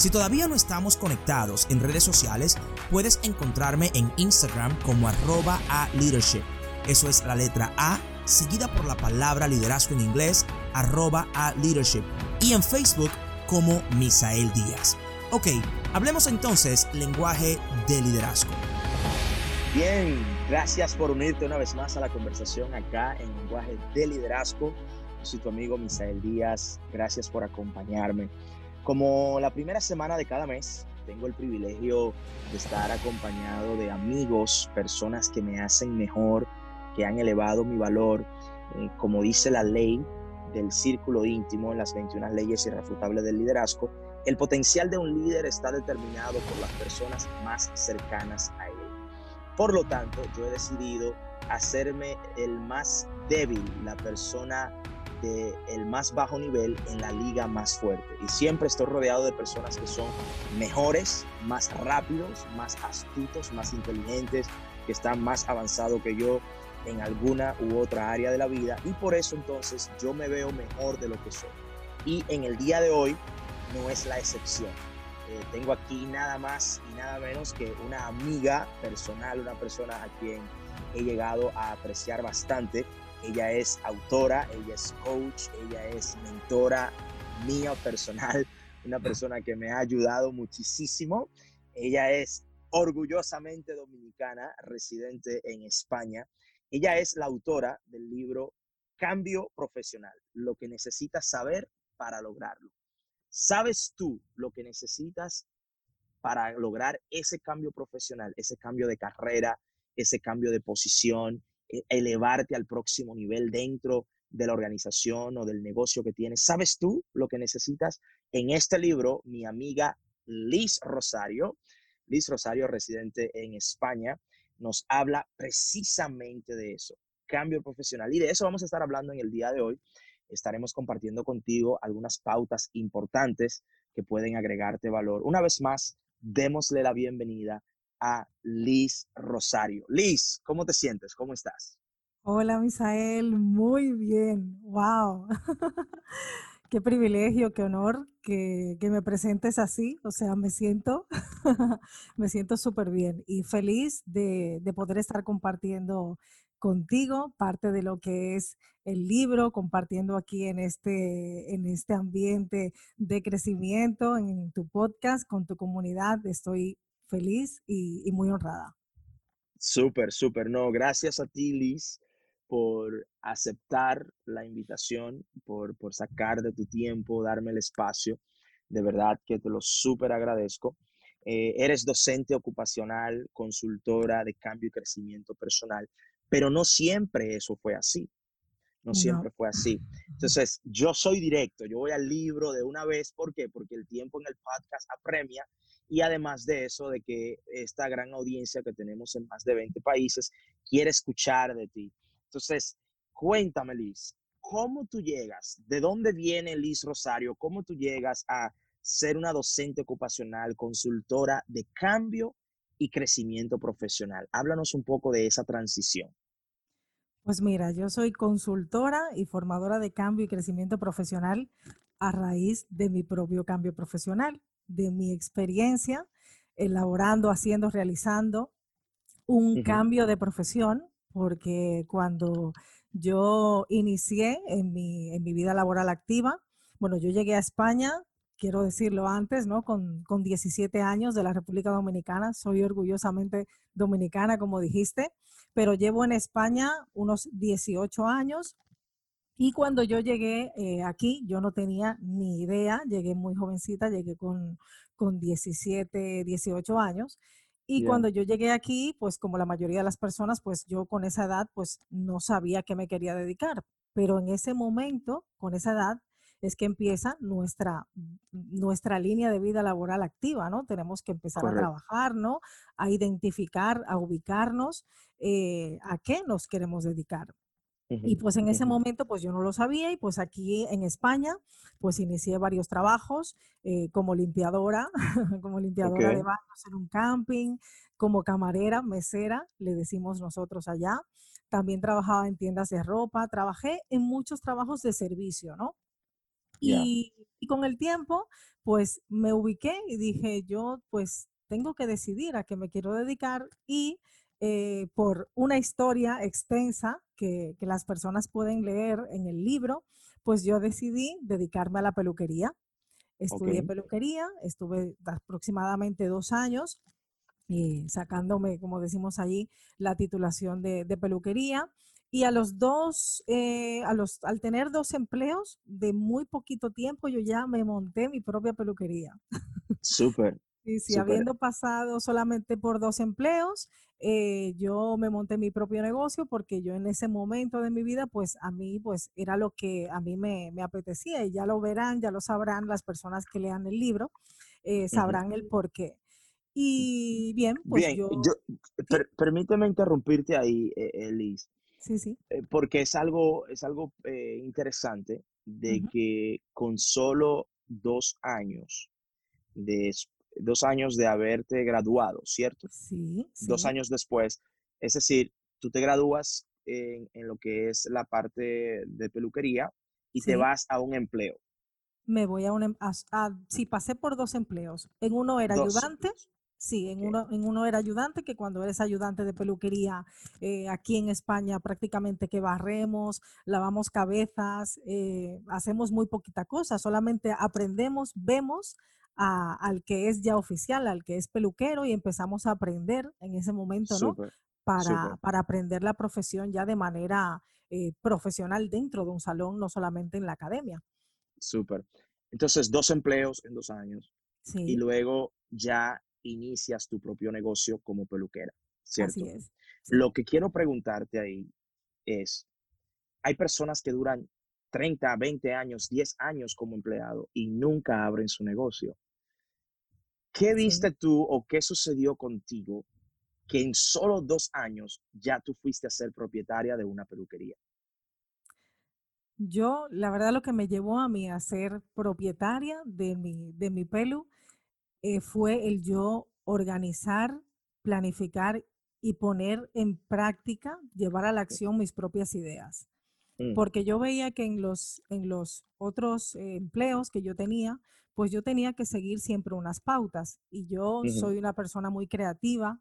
Si todavía no estamos conectados en redes sociales, puedes encontrarme en Instagram como arroba a leadership. Eso es la letra A seguida por la palabra liderazgo en inglés, arroba a leadership. Y en Facebook como Misael Díaz. Ok, hablemos entonces lenguaje de liderazgo. Bien, gracias por unirte una vez más a la conversación acá en lenguaje de liderazgo. Soy tu amigo Misael Díaz. Gracias por acompañarme. Como la primera semana de cada mes, tengo el privilegio de estar acompañado de amigos, personas que me hacen mejor, que han elevado mi valor, eh, como dice la ley del círculo íntimo en las 21 leyes irrefutables del liderazgo, el potencial de un líder está determinado por las personas más cercanas a él. Por lo tanto, yo he decidido hacerme el más débil, la persona el más bajo nivel en la liga más fuerte. Y siempre estoy rodeado de personas que son mejores, más rápidos, más astutos, más inteligentes, que están más avanzados que yo en alguna u otra área de la vida. Y por eso entonces yo me veo mejor de lo que soy. Y en el día de hoy no es la excepción. Eh, tengo aquí nada más y nada menos que una amiga personal, una persona a quien he llegado a apreciar bastante ella es autora, ella es coach, ella es mentora mía personal, una persona que me ha ayudado muchísimo. Ella es orgullosamente dominicana, residente en España. Ella es la autora del libro Cambio Profesional, lo que necesitas saber para lograrlo. ¿Sabes tú lo que necesitas para lograr ese cambio profesional, ese cambio de carrera, ese cambio de posición, elevarte al próximo nivel dentro de la organización o del negocio que tienes. ¿Sabes tú lo que necesitas? En este libro, mi amiga Liz Rosario, Liz Rosario, residente en España, nos habla precisamente de eso, cambio profesional. Y de eso vamos a estar hablando en el día de hoy. Estaremos compartiendo contigo algunas pautas importantes que pueden agregarte valor. Una vez más, démosle la bienvenida a Liz Rosario. Liz, ¿cómo te sientes? ¿Cómo estás? Hola, Misael, muy bien. ¡Wow! qué privilegio, qué honor que, me presentes así. O sea, me siento, me siento súper bien y feliz de, poder estar compartiendo contigo parte de lo que es el libro, compartiendo aquí en este, en este ambiente de crecimiento, en tu podcast, con tu comunidad. Estoy feliz y, muy honrada. Súper, súper. No, gracias a ti, Liz, por aceptar la invitación, por, por sacar de tu tiempo, darme el espacio. De verdad que te lo súper agradezco. Eh, eres docente ocupacional, consultora de cambio y crecimiento personal, pero no siempre eso fue así. No siempre fue así. Entonces, yo soy directo, yo voy al libro de una vez. ¿Por qué? Porque el tiempo en el podcast apremia y además de eso, de que esta gran audiencia que tenemos en más de 20 países quiere escuchar de ti. Entonces, cuéntame, Liz, ¿cómo tú llegas? ¿De dónde viene Liz Rosario? ¿Cómo tú llegas a ser una docente ocupacional, consultora de cambio y crecimiento profesional? Háblanos un poco de esa transición. Pues mira, yo soy consultora y formadora de cambio y crecimiento profesional a raíz de mi propio cambio profesional de mi experiencia elaborando, haciendo, realizando un cambio de profesión, porque cuando yo inicié en mi, en mi, vida laboral activa, bueno, yo llegué a España, quiero decirlo antes, ¿no? Con, con 17 años de la República Dominicana, soy orgullosamente dominicana, como dijiste, pero llevo en España unos 18 años y cuando yo llegué eh, aquí, yo no tenía ni idea, llegué muy jovencita, llegué con, con 17, 18 años. Y cuando yo llegué aquí, pues como la mayoría de las personas, pues yo con esa edad, pues no sabía qué me quería dedicar. Pero en ese momento, con esa edad, es que empieza nuestra, nuestra línea de vida laboral activa, ¿no? Tenemos que empezar a trabajar, ¿no? A identificar, a ubicarnos, eh, a qué nos queremos dedicar. Y pues en ese momento pues yo no lo sabía y pues aquí en España pues inicié varios trabajos eh, como limpiadora, como limpiadora de baños en un camping, como camarera, mesera, le decimos nosotros allá. También trabajaba en tiendas de ropa, trabajé en muchos trabajos de servicio, ¿no? Y, y con el tiempo pues me ubiqué y dije yo pues tengo que decidir a qué me quiero dedicar y eh, por una historia extensa que, las personas pueden leer en el libro, pues yo decidí dedicarme a la peluquería. Estudié peluquería, estuve aproximadamente dos años eh, sacándome, como decimos allí, la titulación de, peluquería. Y a los dos, eh, a los, al tener dos empleos de muy poquito tiempo, yo ya me monté mi propia peluquería. Súper. Y si habiendo pasado solamente por dos empleos, eh, yo me monté mi propio negocio porque yo en ese momento de mi vida, pues a mí, pues era lo que a mí me, apetecía y ya lo verán, ya lo sabrán las personas que lean el libro, eh, sabrán el por qué. Y bien, pues bien, yo... permíteme interrumpirte ahí, Elis. Sí, sí. Eh, porque es algo, es algo interesante de que con solo dos años de, dos años de haberte graduado, ¿cierto? Sí. Dos años después. Es decir, tú te gradúas en, lo que es la parte de peluquería y te vas a un empleo. Me voy a un... Em, sí, pasé por dos empleos. En uno era ayudante. Sí, en, uno, en uno era ayudante, que cuando eres ayudante de peluquería eh, aquí en España prácticamente que barremos, lavamos cabezas, eh, hacemos muy poquita cosa, solamente aprendemos, vemos, al que es ya oficial, al que es peluquero y empezamos a aprender en ese momento, ¿no? para, para, aprender la profesión ya de manera eh, profesional dentro de un salón, no solamente en la academia. Súper. Entonces, dos empleos en dos años. Y luego ya inicias tu propio negocio como peluquera, ¿cierto? Así es. Lo que quiero preguntarte ahí es, hay personas que duran 30, 20 años, 10 años como empleado y nunca abren su negocio. ¿Qué viste tú o qué sucedió contigo que en solo dos años ya tú fuiste a ser propietaria de una peluquería? Yo, la verdad, lo que me llevó a mí a ser propietaria de mi, de mi pelu eh, fue el yo organizar, planificar y poner en práctica, llevar a la acción mis propias ideas. Mm. Porque yo veía que en los, en los otros eh, empleos que yo tenía, pues yo tenía que seguir siempre unas pautas. Y yo soy una persona muy creativa.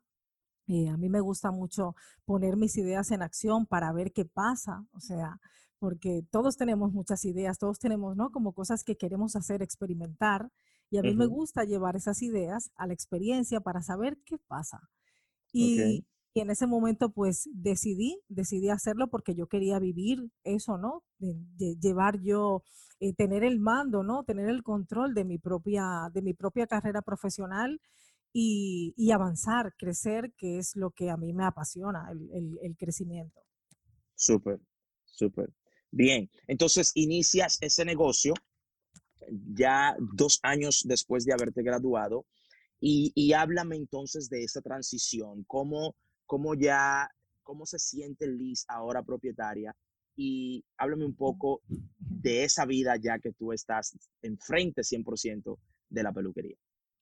y a mí me gusta mucho poner mis ideas en acción para ver qué pasa. O sea, porque todos tenemos muchas ideas, todos tenemos, ¿no? Como cosas que queremos hacer, experimentar. Y a mí me gusta llevar esas ideas a la experiencia para saber qué pasa. Y, y en ese momento pues decidí, decidí hacerlo porque yo quería vivir eso, ¿no? De, llevar yo, eh, tener el mando, ¿no? Tener el control de mi propia, de mi propia carrera profesional y, avanzar, crecer, que es lo que a mí me apasiona, el, el, crecimiento. Súper, súper. Bien, entonces inicias ese negocio ya dos años después de haberte graduado y, y háblame entonces de esa transición, cómo cómo ya, cómo se siente Liz ahora propietaria y háblame un poco de esa vida ya que tú estás enfrente 100% de la peluquería.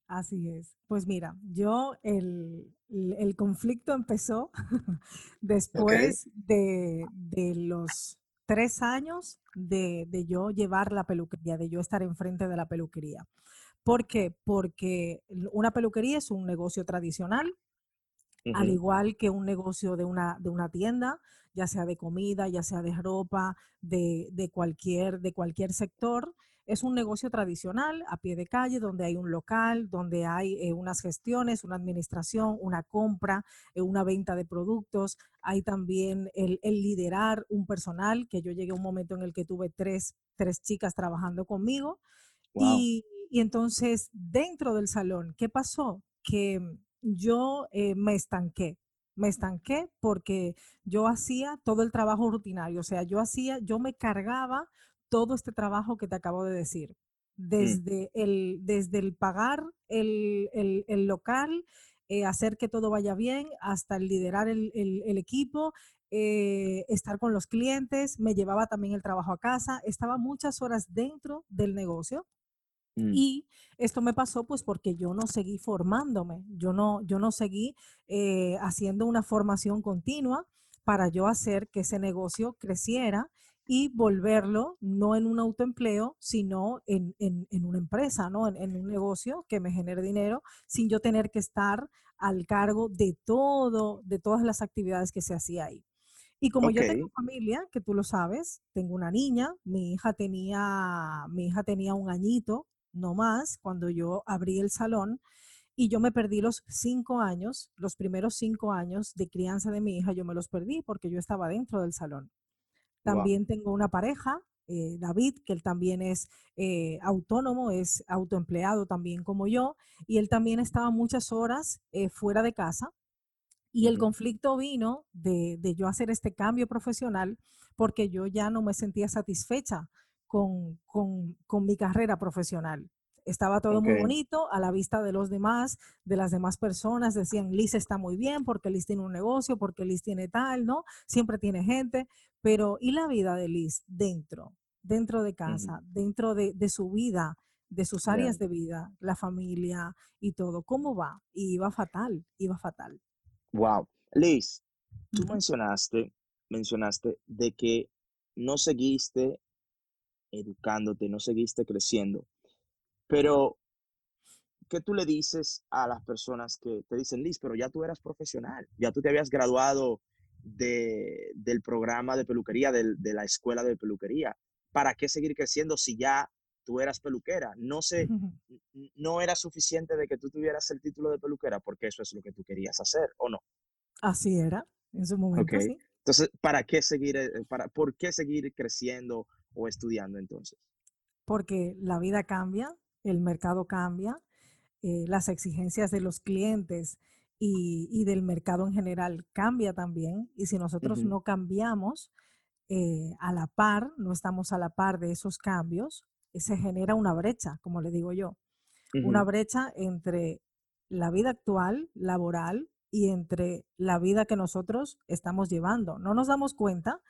Así es. Pues mira, yo el, el, conflicto empezó después de, de, los tres años de, de, yo llevar la peluquería, de yo estar enfrente de la peluquería. ¿Por qué? Porque una peluquería es un negocio tradicional, al igual que un negocio de una, de una tienda, ya sea de comida, ya sea de ropa, de, de, cualquier, de cualquier sector. Es un negocio tradicional, a pie de calle, donde hay un local, donde hay eh, unas gestiones, una administración, una compra, eh, una venta de productos. Hay también el, el, liderar un personal, que yo llegué a un momento en el que tuve tres, tres chicas trabajando conmigo. Y, y entonces, dentro del salón, ¿qué pasó? Que yo eh, me estanqué. Me estanqué porque yo hacía todo el trabajo rutinario, o sea, yo hacía, yo me cargaba todo este trabajo que te acabo de decir. Mm. Desde, el, desde el pagar el, el- el local, eh, hacer que todo vaya bien, hasta el liderar el, el- el equipo, eh, estar con los clientes, me llevaba también el trabajo a casa, estaba muchas horas dentro del negocio Mm, y esto me pasó pues porque yo no seguí formándome, yo no, yo no seguí eh, haciendo una formación continua para yo hacer que ese negocio creciera y volverlo no en un autoempleo, sino en, en- en una empresa, ¿no? En, en un negocio que me genere dinero sin yo tener que estar al cargo de todo, de todas las actividades que se hacía ahí. Y como yo tengo familia, que tú lo sabes, tengo una niña, mi hija tenía, mi hija tenía un añito, no más, cuando yo abrí el salón y yo me perdí los cinco años, los primeros cinco años de crianza de mi hija, yo me los perdí porque yo estaba dentro del salón. Wow. También tengo una pareja, eh, David, que él también es eh, autónomo, es autoempleado también como yo, y él también estaba muchas horas eh, fuera de casa y el conflicto vino de, de yo hacer este cambio profesional porque yo ya no me sentía satisfecha con, con- con mi carrera profesional. Estaba todo muy bonito a la vista de los demás, de las demás personas. Decían, Liz está muy bien porque Liz tiene un negocio, porque Liz tiene tal, ¿no? Siempre tiene gente. Pero, ¿y la vida de Liz dentro? Dentro de casa, dentro de, de su vida, de sus áreas de vida, la familia y todo. ¿Cómo va? Y iba fatal, iba fatal. Wow. Liz, tú mencionaste, mencionaste de que no seguiste educándote, no seguiste creciendo, pero ¿qué tú le dices a las personas que te dicen, Liz, pero ya tú eras profesional, ya tú te habías graduado de, del programa de peluquería, del- de la escuela de peluquería? ¿Para qué seguir creciendo si ya tú eras peluquera? No sé, n- no era suficiente de que tú tuvieras el título de peluquera porque eso es lo que tú querías hacer, ¿o no? Así era, en su momento, sí. Entonces, ¿para qué seguir, eh, para, por qué seguir creciendo o estudiando entonces? Porque la vida cambia, el mercado cambia, eh, las exigencias de los clientes y, y del mercado en general cambia también. Y si nosotros no cambiamos eh, a la par, no estamos a la par de esos cambios, eh, se genera una brecha, como le digo yo, una brecha entre la vida actual, laboral, y entre la vida que nosotros estamos llevando. No nos damos cuenta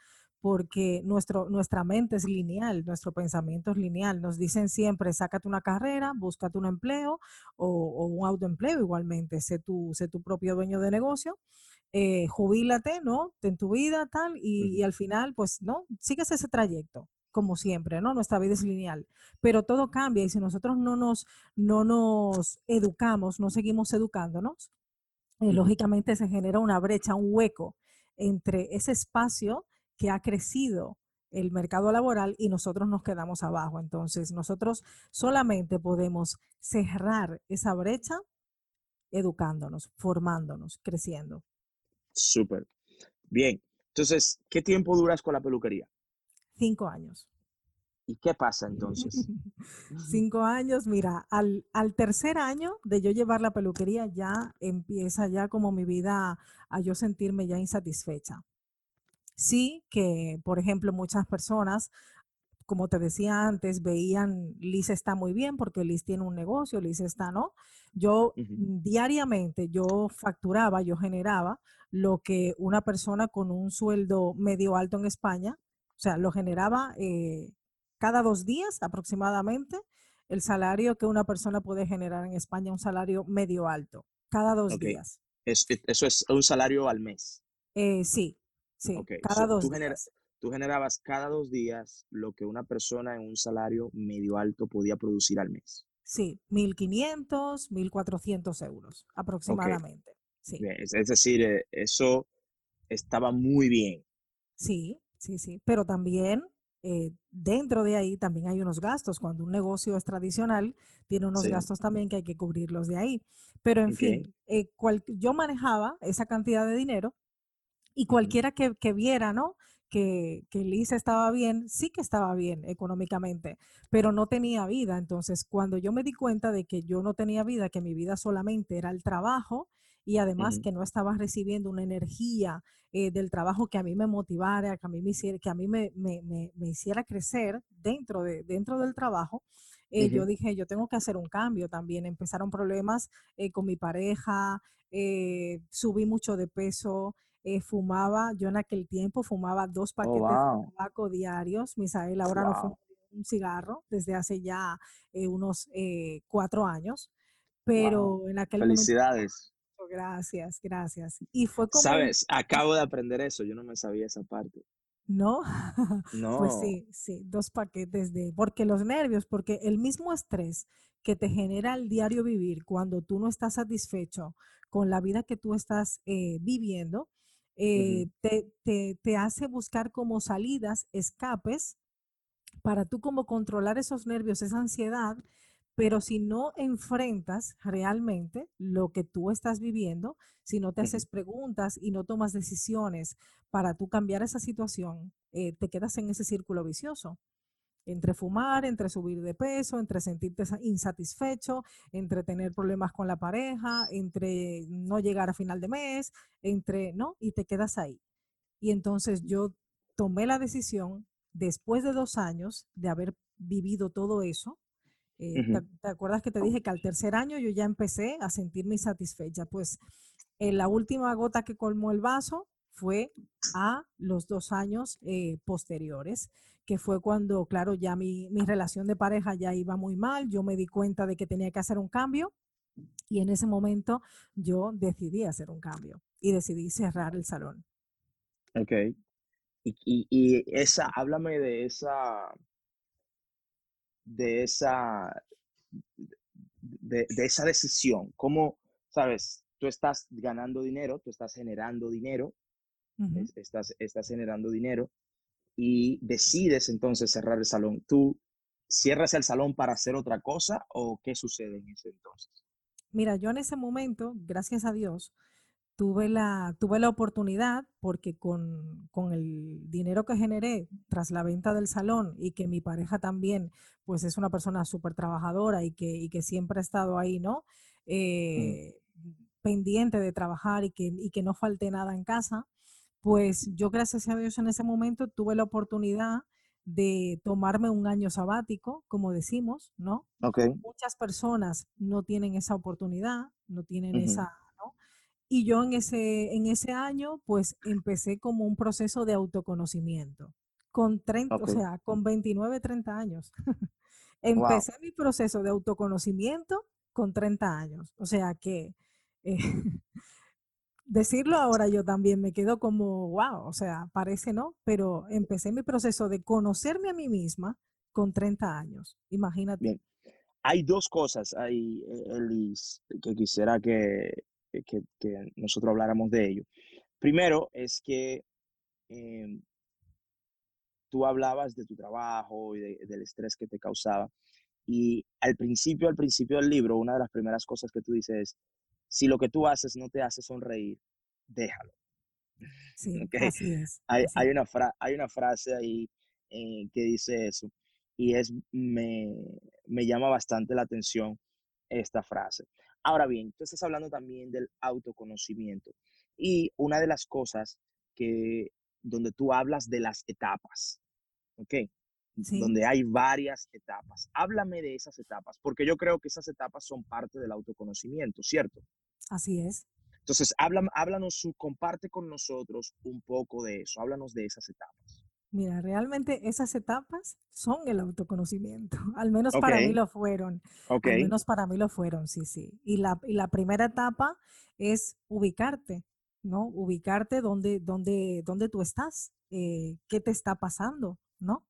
porque nuestro, nuestra mente es lineal, nuestro pensamiento es lineal. Nos dicen siempre, sácate una carrera, búscate un empleo o, o un autoempleo igualmente, sé tu, sé tu propio dueño de negocio, eh, jubílate, ¿no? Ten tu vida, tal, y, y al final, pues, ¿no? Sigues ese trayecto, como siempre, ¿no? Nuestra vida es lineal, pero todo cambia y si nosotros no nos, no nos educamos, no seguimos educándonos, eh, lógicamente se genera una brecha, un hueco entre ese espacio que ha crecido el mercado laboral y nosotros nos quedamos abajo. Entonces, nosotros solamente podemos cerrar esa brecha educándonos, formándonos, creciendo. Súper. Bien. Entonces, ¿qué tiempo duras con la peluquería? Cinco años. ¿Y qué pasa entonces? Cinco años, mira, al, al tercer año de yo llevar la peluquería ya empieza ya como mi vida a yo sentirme ya insatisfecha. Sí que, por ejemplo, muchas personas, como te decía antes, veían Liz está muy bien porque Liz tiene un negocio, Liz está, ¿no? Yo mm, diariamente, yo facturaba, yo generaba lo que una persona con un sueldo medio alto en España, o sea, lo generaba eh, cada dos días aproximadamente, el salario que una persona puede generar en España, un salario medio alto, cada dos días. Es- eso es un salario al mes. Eh, sí, sí, Ok. cada So, dos tú, genera- días. tú generabas cada dos días lo que una persona en un salario medio alto podía producir al mes. Sí, 1.500, 1.400 euros aproximadamente. Sí, Bien. Es, es decir, eh, eso estaba muy bien. sí, sí, sí. Pero también eh, dentro de ahí también hay unos gastos. Cuando un negocio es tradicional, tiene unos Sí. gastos también que hay que cubrirlos de ahí. Pero en Ok. fin, eh, cual- yo manejaba esa cantidad de dinero y cualquiera que, que viera, ¿no? Que, que Liz estaba bien, sí que estaba bien económicamente, pero no tenía vida. Entonces, cuando yo me di cuenta de que yo no tenía vida, que mi vida solamente era el trabajo y además que no estaba recibiendo una energía eh, del trabajo que a mí me motivara, que a mí me hiciera, que a mí me, hiciera crecer dentro, de, dentro del trabajo, eh, yo dije, yo tengo que hacer un cambio también. Empezaron problemas eh, con mi pareja, subí mucho de peso, fumaba, yo en aquel tiempo fumaba dos oh, paquetes de tabaco diarios, Misael ahora no fumo un cigarro desde hace ya unos cuatro años, pero en aquel Felicidades. Gracias, gracias. Y fue como... Sabes, acabo de aprender eso, yo no me sabía esa parte. ¿No? No. Pues sí, sí, dos paquetes de, porque los nervios, porque el mismo estrés que te genera el diario vivir cuando tú no estás satisfecho con la vida que tú estás eh, viviendo, eh, te, te, te hace buscar como salidas, escapes, para tú como controlar esos nervios, esa ansiedad pero si no enfrentas realmente lo que tú estás viviendo, si no te haces preguntas y no tomas decisiones para tú cambiar esa situación, eh, te quedas en ese círculo vicioso. Entre fumar, entre subir de peso, entre sentirte insatisfecho, entre tener problemas con la pareja, entre no llegar a final de mes, entre, ¿no? Y te quedas ahí. Y entonces yo tomé la decisión, después de dos años de haber vivido todo eso, eh, ¿te, acuerdas que te dije que al tercer año yo ya empecé a sentirme insatisfecha? Pues eh, la última gota que colmó el vaso fue a los dos años eh, posteriores, que fue cuando, claro, ya mi, mi, relación de pareja ya iba muy mal, yo me di cuenta de que tenía que hacer un cambio y en ese momento yo decidí hacer un cambio y decidí cerrar el salón. Ok. Y, y, y esa, háblame de esa, de esa, de, esa decisión. ¿Cómo, sabes, tú estás ganando dinero, tú estás generando dinero, estás, estás generando dinero y decides entonces cerrar el salón. ¿Tú cierras el salón para hacer otra cosa o qué sucede en ese entonces? Mira, yo en ese momento, gracias a Dios, tuve la, tuve la oportunidad, porque con, el dinero que generé tras la venta del salón y que mi pareja también, pues es una persona súper trabajadora y que, que siempre ha estado ahí, ¿no? Mm. Eh, pendiente de trabajar y que, y que no falte nada en casa, pues yo gracias a Dios en ese momento tuve la oportunidad de tomarme un año sabático, como decimos, ¿no? Muchas personas no tienen esa oportunidad, no tienen esa y yo en ese, en ese año, pues empecé como un proceso de autoconocimiento. Con 30, o sea, con 29, 30 años. empecé mi proceso de autoconocimiento con 30 años. O sea que eh, decirlo ahora yo también me quedo como, wow, o sea, parece no, pero empecé mi proceso de conocerme a mí misma con 30 años. Imagínate. Hay dos cosas ahí, eh, Elis, que quisiera que, que, nosotros habláramos de ello. Primero es que em, tú hablabas de tu trabajo y del estrés que te causaba. Y al principio, al principio del libro, una de las primeras cosas que tú dices es, si lo que tú haces no te hace sonreír, déjalo. Sí, así es. Hay, hay, una hay una frase ahí eh, que dice eso y es, me, me llama bastante la atención esta frase. Ahora bien, tú estás hablando también del autoconocimiento y una de las cosas que donde tú hablas de las etapas, ¿ok? Donde hay varias etapas. Háblame de esas etapas, porque yo creo que esas etapas son parte del autoconocimiento, ¿cierto? Así es. Entonces, háblanos, comparte con nosotros un poco de eso, háblanos de esas etapas. Mira, realmente esas etapas son el autoconocimiento, al menos para mí lo fueron. Al menos para mí lo fueron, sí, sí. Y la, y la primera etapa es ubicarte, ¿no? Ubicarte donde, donde, donde tú estás, eh, qué te está pasando, ¿no?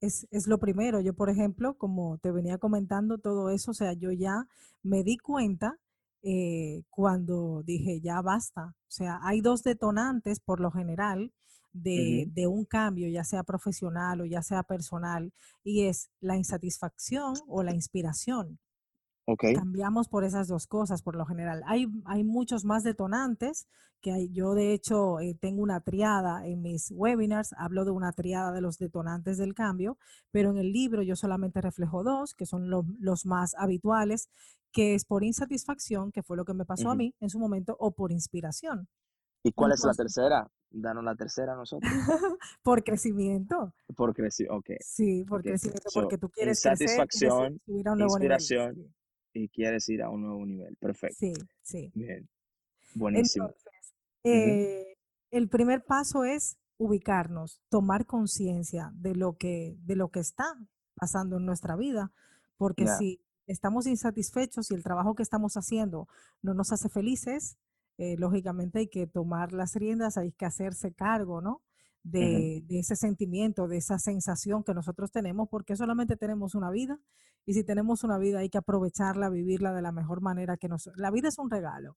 Es, es, lo primero. Yo, por ejemplo, como te venía comentando todo eso, o sea, yo ya me di cuenta eh, cuando dije, ya basta. O sea, hay dos detonantes por lo general de, un cambio, ya sea profesional o ya sea personal, y es la insatisfacción o la inspiración. Cambiamos por esas dos cosas, por lo general. Hay, hay muchos más detonantes que hay, yo, de hecho, eh, tengo una triada en mis webinars, hablo de una triada de los detonantes del cambio, pero en el libro yo solamente reflejo dos, que son los más habituales, que es por insatisfacción, que fue lo que me pasó a mí en su momento, o por inspiración. ¿Y cuál es la tercera? Danos la tercera a nosotros. por crecimiento. Por crecimiento, ok. Sí, por crecimiento, porque tú quieres satisfacción, inspiración y quieres ir a un nuevo nivel. Perfecto. Sí, sí. Bien. Buenísimo. Entonces, eh, el primer paso es ubicarnos, tomar conciencia de lo que de lo que está pasando en nuestra vida, porque si estamos insatisfechos y el trabajo que estamos haciendo no nos hace felices, eh, lógicamente hay que tomar las riendas, hay que hacerse cargo, ¿no? De, ese sentimiento, de esa sensación que nosotros tenemos, porque solamente tenemos una vida y si tenemos una vida hay que aprovecharla, vivirla de la mejor manera que nos... La vida es un regalo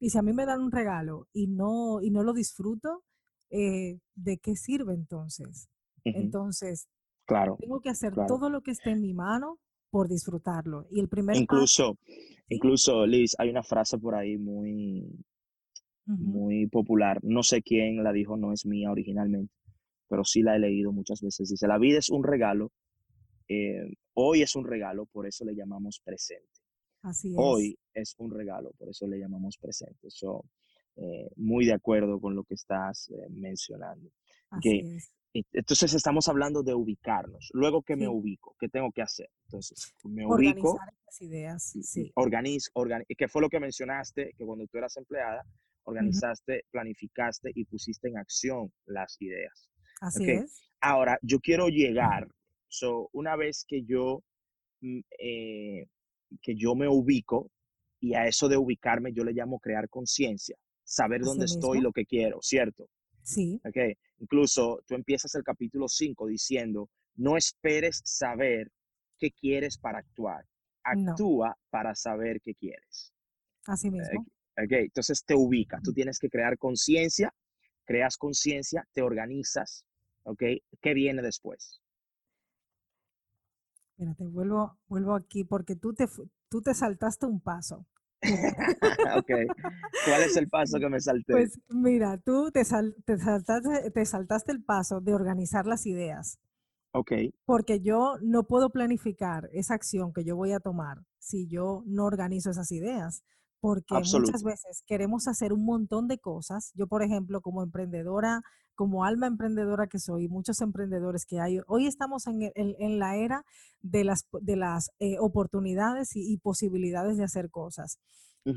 y si a mí me dan un regalo y no, y no lo disfruto, eh, ¿de qué sirve entonces? Entonces, claro, tengo que hacer todo lo que esté en mi mano por disfrutarlo. Y el primer incluso, incluso Liz, hay una frase por ahí muy, muy popular. No sé quién la dijo, no es mía originalmente, pero sí la he leído muchas veces. Dice, la vida es un regalo, eh, hoy es un regalo, por eso le llamamos presente. Así es. Hoy es un regalo, por eso le llamamos presente. So, eh, muy de acuerdo con lo que estás eh, mencionando. Así es. Entonces estamos hablando de ubicarnos. Luego que me ubico, ¿qué tengo que hacer? Entonces, me ubico. Organizar esas ideas, sí. Organiz, ¿Qué fue lo que mencionaste? Que cuando tú eras empleada, organizaste, planificaste y pusiste en acción las ideas. Así es. Ahora, yo quiero llegar, so, una vez que yo, mm, eh, que yo me ubico, y a eso de ubicarme yo le llamo crear conciencia, saber dónde estoy y lo que quiero, ¿cierto? Sí. Okay. Incluso tú empiezas el capítulo 5 diciendo, no esperes saber qué quieres para actuar, actúa para saber qué quieres. Así mismo. Okay, entonces te ubica, tú tienes que crear conciencia, creas conciencia, te organizas, ¿ok? ¿Qué viene después? Espérate, vuelvo, vuelvo aquí porque tú te, tú te saltaste un paso. ok, ¿cuál es el paso que me salté? Pues mira, tú te, te, saltaste, te saltaste el paso de organizar las ideas. Ok. Porque yo no puedo planificar esa acción que yo voy a tomar si yo no organizo esas ideas porque muchas veces queremos hacer un montón de cosas. Yo, por ejemplo, como emprendedora, como alma emprendedora que soy, muchos emprendedores que hay, hoy estamos en, en, la era de las, de las eh, oportunidades y, posibilidades de hacer cosas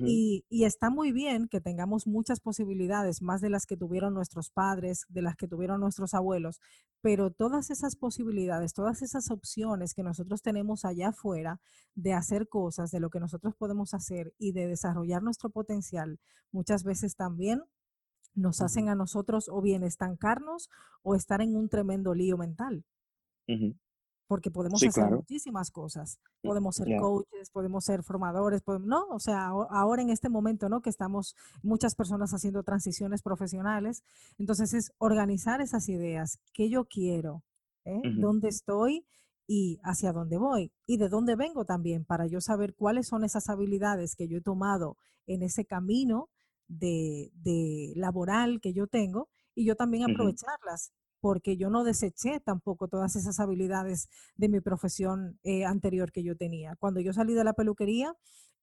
y, está muy bien que tengamos muchas posibilidades, más de las que tuvieron nuestros padres, de las que tuvieron nuestros abuelos, pero todas esas posibilidades, todas esas opciones que nosotros tenemos allá afuera de hacer cosas, de lo que nosotros podemos hacer y de desarrollar nuestro potencial, muchas veces también nos hacen a nosotros o bien estancarnos o estar en un tremendo lío mental porque podemos hacer muchísimas cosas. Podemos ser coaches, podemos ser formadores, podemos, no, o sea, ahora en este momento, ¿no? Que estamos muchas personas haciendo transiciones profesionales, entonces es organizar esas ideas, qué yo quiero, ¿eh? dónde estoy y hacia dónde voy y de dónde vengo también para yo saber cuáles son esas habilidades que yo he tomado en ese camino de, laboral que yo tengo y yo también aprovecharlas porque yo no deseché tampoco todas esas habilidades de mi profesión eh, anterior que yo tenía. Cuando yo salí de la peluquería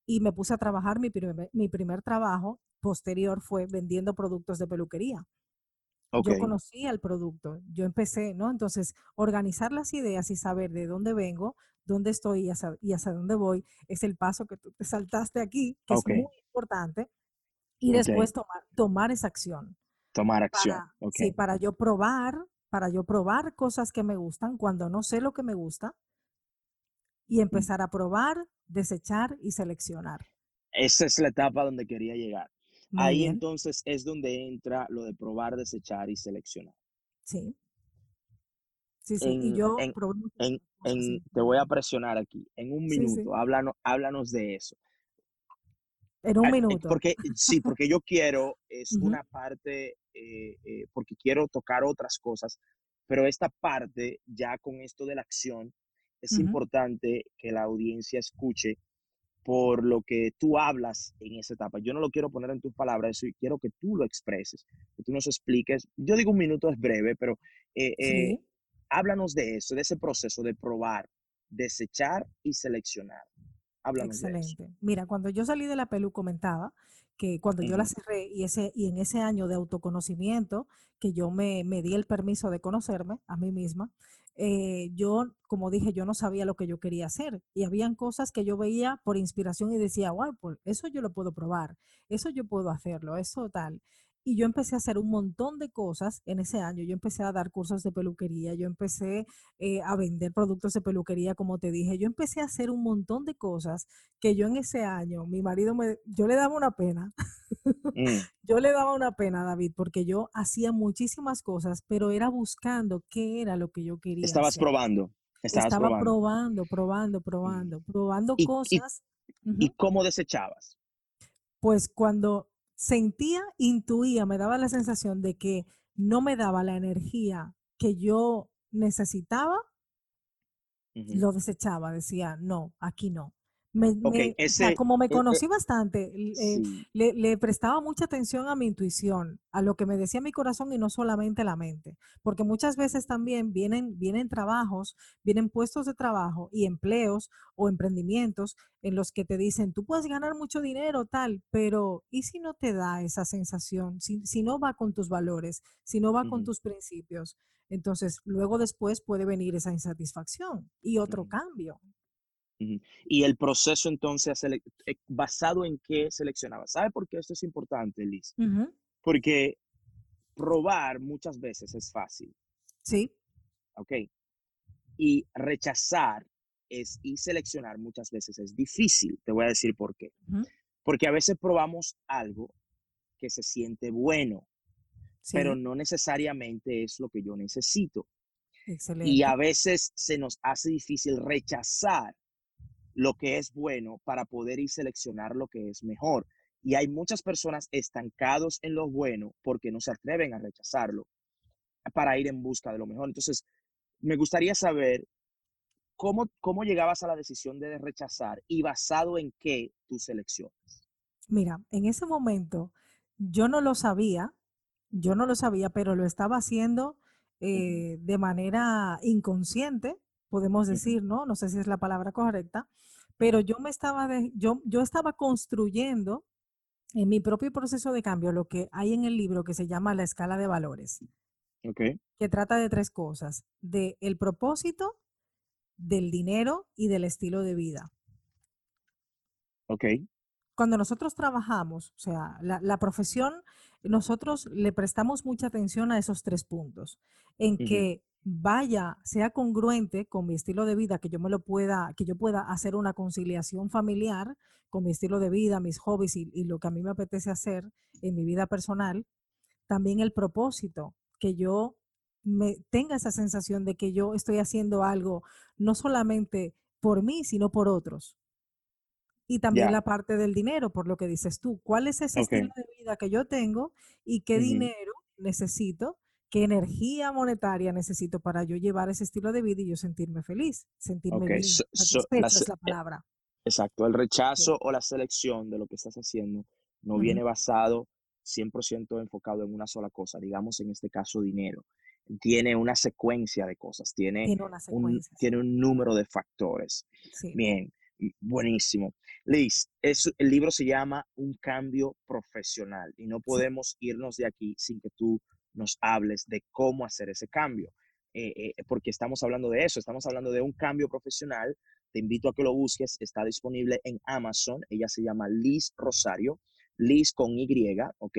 y me puse a trabajar, mi primer, mi primer trabajo posterior fue vendiendo productos de peluquería. Yo conocía el producto, yo empecé, ¿no? Entonces, organizar las ideas y saber de dónde vengo, dónde estoy y hacia, dónde voy es el paso que tú te saltaste aquí, que es muy importante. Y después tomar, tomar esa acción. Tomar acción. Sí, para yo probar, para yo probar cosas que me gustan cuando no sé lo que me gusta y empezar a probar, desechar y seleccionar. Esa es la etapa donde quería llegar. Ahí entonces es donde entra lo de probar, desechar y seleccionar. Sí. Sí, sí. y yo te voy a presionar aquí. En un minuto, Háblanos, háblanos de eso. En un eh, minuto. Porque, sí, porque yo quiero, es una parte, eh, eh, porque quiero tocar otras cosas, pero esta parte, ya con esto de la acción, es importante que la audiencia escuche, por lo que tú hablas en esa etapa. Yo no lo quiero poner en tus palabras, quiero que tú lo expreses, que tú nos expliques. Yo digo un minuto es breve, pero eh, eh, háblanos de eso, de ese proceso de probar, desechar y seleccionar. Háblanos Excelente. De eso. Mira, cuando yo salí de la pelu comentaba que cuando yo la cerré y, ese, y en ese año de autoconocimiento, que yo me, me di el permiso de conocerme a mí misma, eh, yo, como dije, yo no sabía lo que yo quería hacer y habían cosas que yo veía por inspiración y decía, wow, pues eso yo lo puedo probar, eso yo puedo hacerlo, eso tal. Y yo empecé a hacer un montón de cosas en ese año. Yo empecé a dar cursos de peluquería, yo empecé eh, a vender productos de peluquería, como te dije. Yo empecé a hacer un montón de cosas que yo en ese año, mi marido me, yo le daba una pena. Mm. yo le daba una pena, David, porque yo hacía muchísimas cosas, pero era buscando qué era lo que yo quería. Estabas probando. Estabas Estaba probando, probando, probando, probando, cosas. ¿Y cómo desechabas? Pues cuando sentía, intuía, me daba la sensación de que no me daba la energía que yo necesitaba, lo desechaba, decía, no, aquí no como me e, e conocí bastante, eh, le, prestaba mucha atención a mi intuición, a lo que me decía mi corazón y no solamente la mente, porque muchas veces también vienen, vienen trabajos, vienen puestos de trabajo y empleos o emprendimientos en los que te dicen, tú puedes ganar mucho dinero, tal, pero ¿y si no te da esa sensación? Si, si no va con tus valores, si no va con tus principios, entonces luego después puede venir esa insatisfacción y otro cambio. Y el proceso entonces, eh, basado en qué seleccionaba. ¿Sabe por qué esto es importante, Liz? Porque probar muchas veces es fácil. Sí. Ok. Y rechazar es, y seleccionar muchas veces es difícil. Te voy a decir por qué. Porque a veces probamos algo que se siente bueno, pero no necesariamente es lo que yo necesito. Excelente. Y a veces se nos hace difícil rechazar lo que es bueno para poder ir seleccionar lo que es mejor. Y hay muchas personas estancados en lo bueno porque no se atreven a rechazarlo para ir en busca de lo mejor. Entonces, me gustaría saber cómo, cómo llegabas a la decisión de rechazar y basado en qué tú seleccionas. Mira, en ese momento yo no lo sabía, yo no lo sabía, pero lo estaba haciendo eh, de manera inconsciente, podemos decir, ¿no? No sé si es la palabra correcta, pero yo me estaba, yo, yo estaba construyendo en mi propio proceso de cambio lo que hay en el libro que se llama la escala de valores. Que trata de tres cosas, de el propósito, del dinero y del estilo de vida. Ok. Cuando nosotros trabajamos, o sea, la, profesión, nosotros le prestamos mucha atención a esos tres puntos, en que vaya, sea congruente con mi estilo de vida, que yo me lo pueda, que yo pueda hacer una conciliación familiar con mi estilo de vida, mis hobbies y, lo que a mí me apetece hacer en mi vida personal. También el propósito, que yo me tenga esa sensación de que yo estoy haciendo algo no solamente por mí, sino por otros. Y también la parte del dinero, por lo que dices tú. ¿Cuál es ese estilo de vida que yo tengo y qué dinero necesito qué energía monetaria necesito para yo llevar ese estilo de vida y yo sentirme feliz, sentirme bien, es la e palabra. Exacto, el rechazo o la selección de lo que estás haciendo no viene basado 100% enfocado en una sola cosa, digamos en este caso dinero. Tiene una secuencia de cosas, tiene, un, tiene un número de factores. Bien, buenísimo. Liz, el libro se llama Un cambio profesional y no podemos irnos de aquí sin que tú nos hables de cómo hacer ese cambio, eh, eh, porque estamos hablando de eso, estamos hablando de un cambio profesional. Te invito a que lo busques, está disponible en Amazon, ella se llama Liz Rosario, Liz con Y, ¿ok?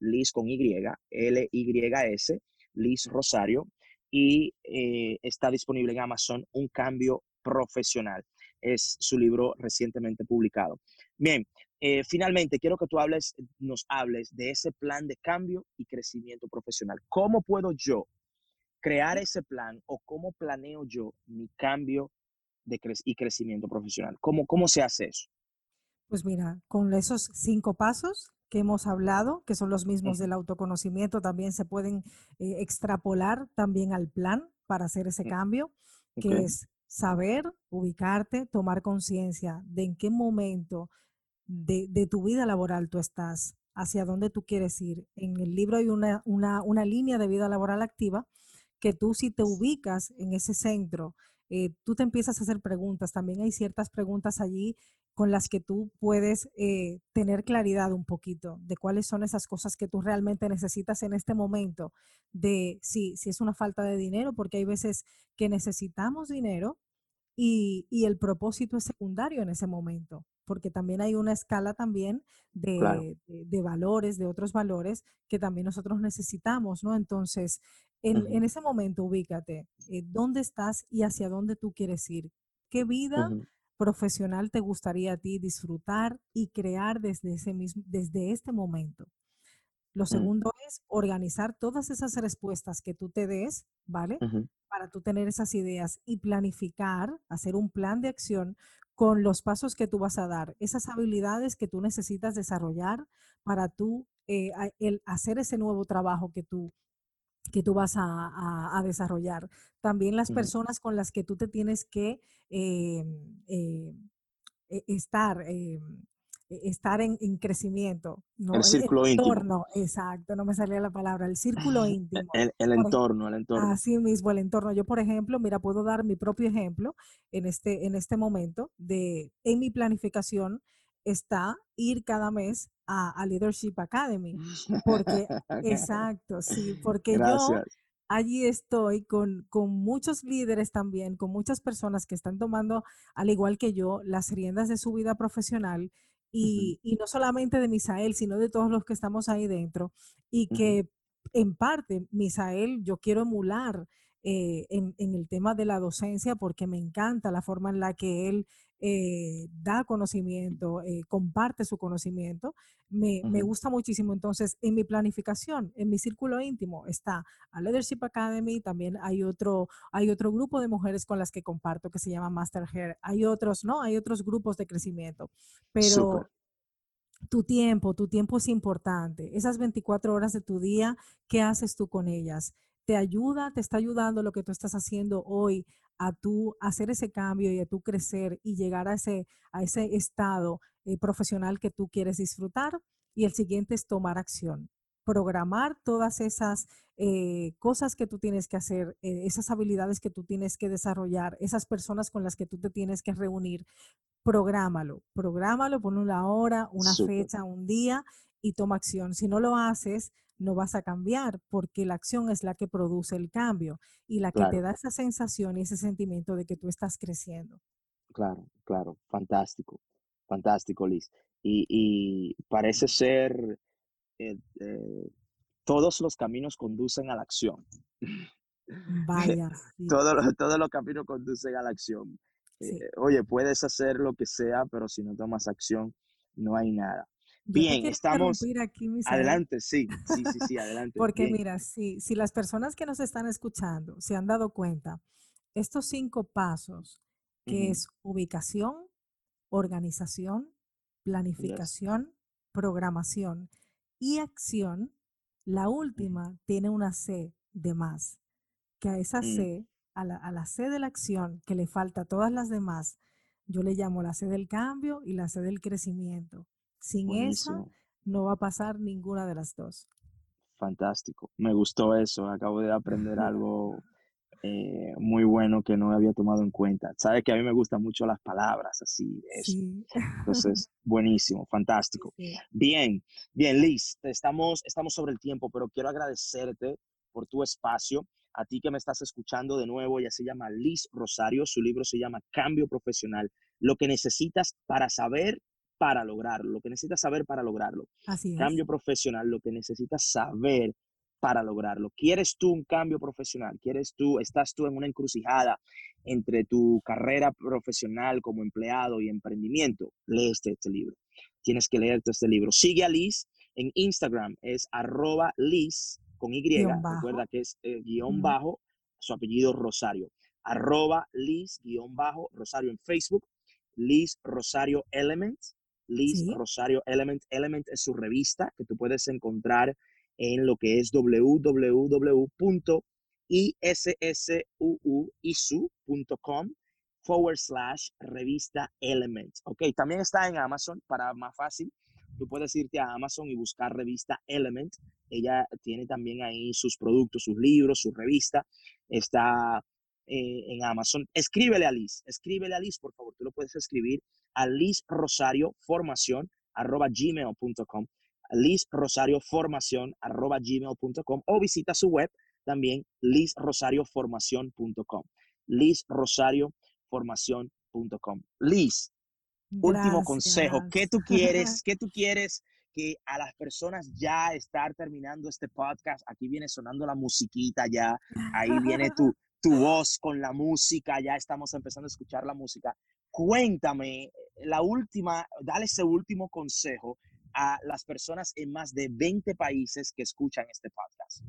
Liz con Y, L-Y-S, Liz Rosario, y eh, está disponible en Amazon Un cambio profesional. Es su libro recientemente publicado. Bien, eh, finalmente, quiero que tú hables, nos hables de ese plan de cambio y crecimiento profesional. ¿Cómo puedo yo crear ese plan o cómo planeo yo mi cambio de y crecimiento profesional? ¿Cómo, ¿Cómo se hace eso? Pues mira, con esos cinco pasos que hemos hablado, que son los mismos del autoconocimiento, también se pueden eh, extrapolar también al plan para hacer ese cambio, que es saber, ubicarte, tomar conciencia de en qué momento de, tu vida laboral tú estás, hacia dónde tú quieres ir. En el libro hay una, una, una línea de vida laboral activa que tú si te ubicas en ese centro, eh, tú te empiezas a hacer preguntas. También hay ciertas preguntas allí con las que tú puedes eh, tener claridad un poquito de cuáles son esas cosas que tú realmente necesitas en este momento, de si, si es una falta de dinero, porque hay veces que necesitamos dinero y, y el propósito es secundario en ese momento porque también hay una escala también de, de, valores, de otros valores que también nosotros necesitamos, ¿no? Entonces, en, en ese momento ubícate, eh, ¿dónde estás y hacia dónde tú quieres ir? ¿Qué vida profesional te gustaría a ti disfrutar y crear desde, ese mismo, desde este momento? Lo segundo es organizar todas esas respuestas que tú te des, ¿vale? Para tú tener esas ideas y planificar, hacer un plan de acción con los pasos que tú vas a dar, esas habilidades que tú necesitas desarrollar para tú eh, el hacer ese nuevo trabajo que tú, que tú vas a, desarrollar. También las personas con las que tú te tienes que em, eh, e, estar, em, estar en, crecimiento. ¿no? El círculo entorno, exacto, no me salía la palabra, el círculo íntimo. El, entorno, el entorno. Así mismo, el entorno. Yo, por ejemplo, mira, puedo dar mi propio ejemplo en este, en este momento de, en mi planificación está ir cada mes a, Leadership Academy. Porque, exacto, sí, porque yo allí estoy con, con, muchos líderes también, con muchas personas que están tomando, al igual que yo, las riendas de su vida profesional y, no solamente de Misael, sino de todos los que estamos ahí dentro, y que en parte, Misael, yo quiero emular eh, en, el tema de la docencia porque me encanta la forma en la que él eh, da conocimiento, eh, comparte su conocimiento, me, me, gusta muchísimo. Entonces, en mi planificación, en mi círculo íntimo, está a Leadership Academy, también hay otro, hay otro grupo de mujeres con las que comparto que se llama Master Hair, hay otros, ¿no? Hay otros grupos de crecimiento, pero... Tu tiempo, tu tiempo es importante. Esas 24 horas de tu día, ¿qué haces tú con ellas? te ayuda, te está ayudando lo que tú estás haciendo hoy a tú hacer ese cambio y a tú crecer y llegar a ese, a ese estado eh, profesional que tú quieres disfrutar. Y el siguiente es tomar acción, programar todas esas eh, cosas que tú tienes que hacer, eh, esas habilidades que tú tienes que desarrollar, esas personas con las que tú te tienes que reunir. Prográmalo, prográmalo, pon una hora, una fecha, un día y toma acción. Si no lo haces, no vas a cambiar porque la acción es la que produce el cambio y la que te da esa sensación y ese sentimiento de que tú estás creciendo. Claro, claro, fantástico, fantástico, Liz. Y, parece ser, eh, eh, todos los caminos conducen a la acción. Vaya. todos los caminos conducen a la acción. Eh, oye, puedes hacer lo que sea, pero si no tomas acción, no hay nada. Bien, estamos. adelante, sí, sí, sí, sí, adelante. Porque mira, si, si las personas que nos están escuchando se han dado cuenta, estos cinco pasos, que es ubicación, organización, planificación, programación y acción, la última tiene una C de más, que a esa mm. C, a la, a la C de la acción, que le falta a todas las demás, yo le llamo la C del cambio y la C del crecimiento. Sin eso no va a pasar ninguna de las dos. Fantástico. Me gustó eso. Acabo de aprender algo eh, muy bueno que no había tomado en cuenta. Sabes que a mí me gustan mucho las palabras así eso. Entonces, buenísimo, fantástico. Bien, bien, Liz, estamos, estamos sobre el tiempo, pero quiero agradecerte por tu espacio. A ti que me estás escuchando de nuevo, ella se llama Liz Rosario, su libro se llama Cambio Profesional, lo que necesitas para saber para lograrlo, lo que necesitas saber para lograrlo. Cambio profesional, lo que necesitas saber para lograrlo. ¿Quieres tú un cambio profesional? ¿Quieres tú, estás tú en una encrucijada entre tu carrera profesional como empleado y emprendimiento? Lee este, este libro. Tienes que leerte este libro. Sigue a Liz en Instagram, es arroba Liz con Y, recuerda que es eh, guion bajo, su apellido Rosario. Arroba Liz guion bajo Rosario en Facebook, Liz Rosario Elements Liz Rosario Element. Element es su revista que tú puedes encontrar en lo que es www.issuu.com forward slash revista Element. Ok, también está en Amazon para más fácil. Tú puedes irte a Amazon y buscar revista Element. Ella tiene también ahí sus productos, sus libros, su revista. Está eh, en Amazon. Escríbele a Liz, escríbele a Liz, por favor. Tú lo puedes escribir a Liz Rosario Formación arroba gmail.com. Liz Rosario Formación arroba gmail.com o visita su web también lizrosarioformación.com. Liz Rosario formación.com. Liz, último consejo. ¿Qué tú quieres? ¿Qué tú quieres que a las personas ya estar terminando este podcast? Aquí viene sonando la musiquita ya. Ahí viene tu, tu voz con la música. Ya estamos empezando a escuchar la música. Cuéntame la última, dale ese último consejo a las personas en más de 20 países que escuchan este podcast.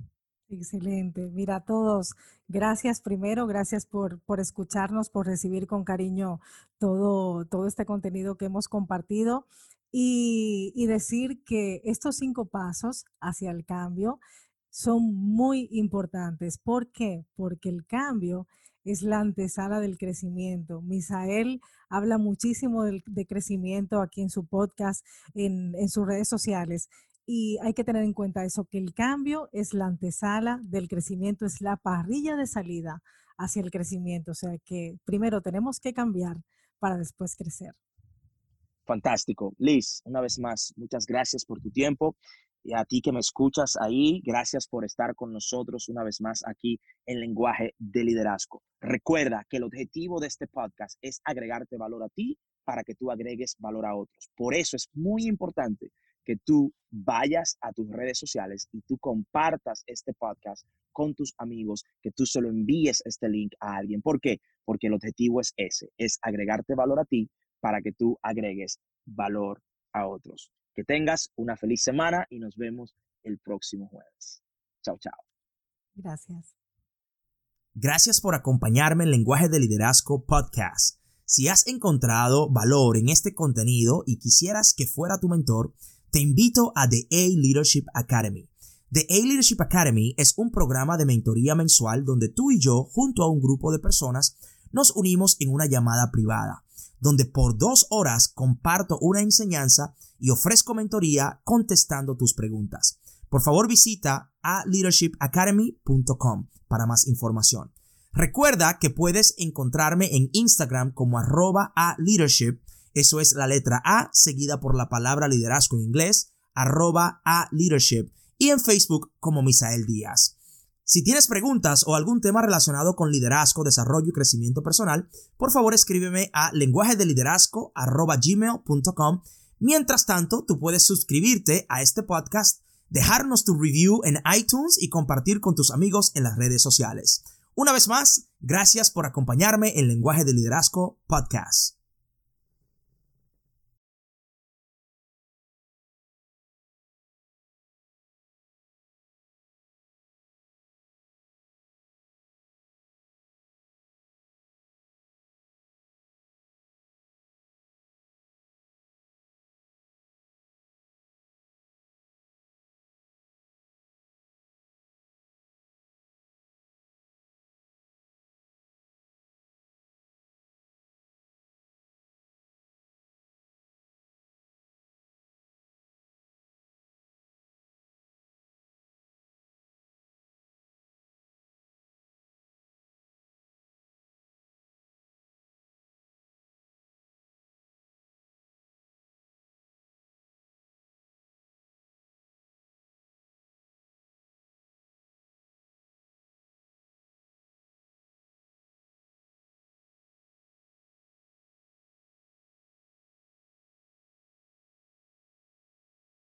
Excelente. Mira, a todos, gracias primero, gracias por, por escucharnos, por recibir con cariño todo, todo este contenido que hemos compartido y, y decir que estos cinco pasos hacia el cambio son muy importantes. ¿Por qué? Porque el cambio es la antesala del crecimiento. Misael habla muchísimo de, crecimiento aquí en su podcast, en, en sus redes sociales. Y hay que tener en cuenta eso, que el cambio es la antesala del crecimiento, es la parrilla de salida hacia el crecimiento. O sea que primero tenemos que cambiar para después crecer. Fantástico. Liz, una vez más, muchas gracias por tu tiempo. Y a ti que me escuchas ahí, gracias por estar con nosotros una vez más aquí en Lenguaje de Liderazgo. Recuerda que el objetivo de este podcast es agregarte valor a ti para que tú agregues valor a otros. Por eso es muy importante que tú vayas a tus redes sociales y tú compartas este podcast con tus amigos, que tú se lo envíes este link a alguien. ¿Por qué? Porque el objetivo es ese, es agregarte valor a ti para que tú agregues valor a otros. Que tengas una feliz semana y nos vemos el próximo jueves. Chao, chao. Gracias. Gracias por acompañarme en Lenguaje de Liderazgo Podcast. Si has encontrado valor en este contenido y quisieras que fuera tu mentor, te invito a The A Leadership Academy. The A Leadership Academy es un programa de mentoría mensual donde tú y yo, junto a un grupo de personas, nos unimos en una llamada privada, donde por dos horas comparto una enseñanza y ofrezco mentoría contestando tus preguntas. Por favor visita a leadershipacademy.com para más información. Recuerda que puedes encontrarme en Instagram como arroba a leadership eso es la letra A seguida por la palabra liderazgo en inglés, arroba a leadership y en Facebook como Misael Díaz. Si tienes preguntas o algún tema relacionado con liderazgo, desarrollo y crecimiento personal, por favor escríbeme a lenguaje de liderazgo arroba gmail.com. Mientras tanto, tú puedes suscribirte a este podcast, dejarnos tu review en iTunes y compartir con tus amigos en las redes sociales. Una vez más, gracias por acompañarme en Lenguaje de Liderazgo Podcast.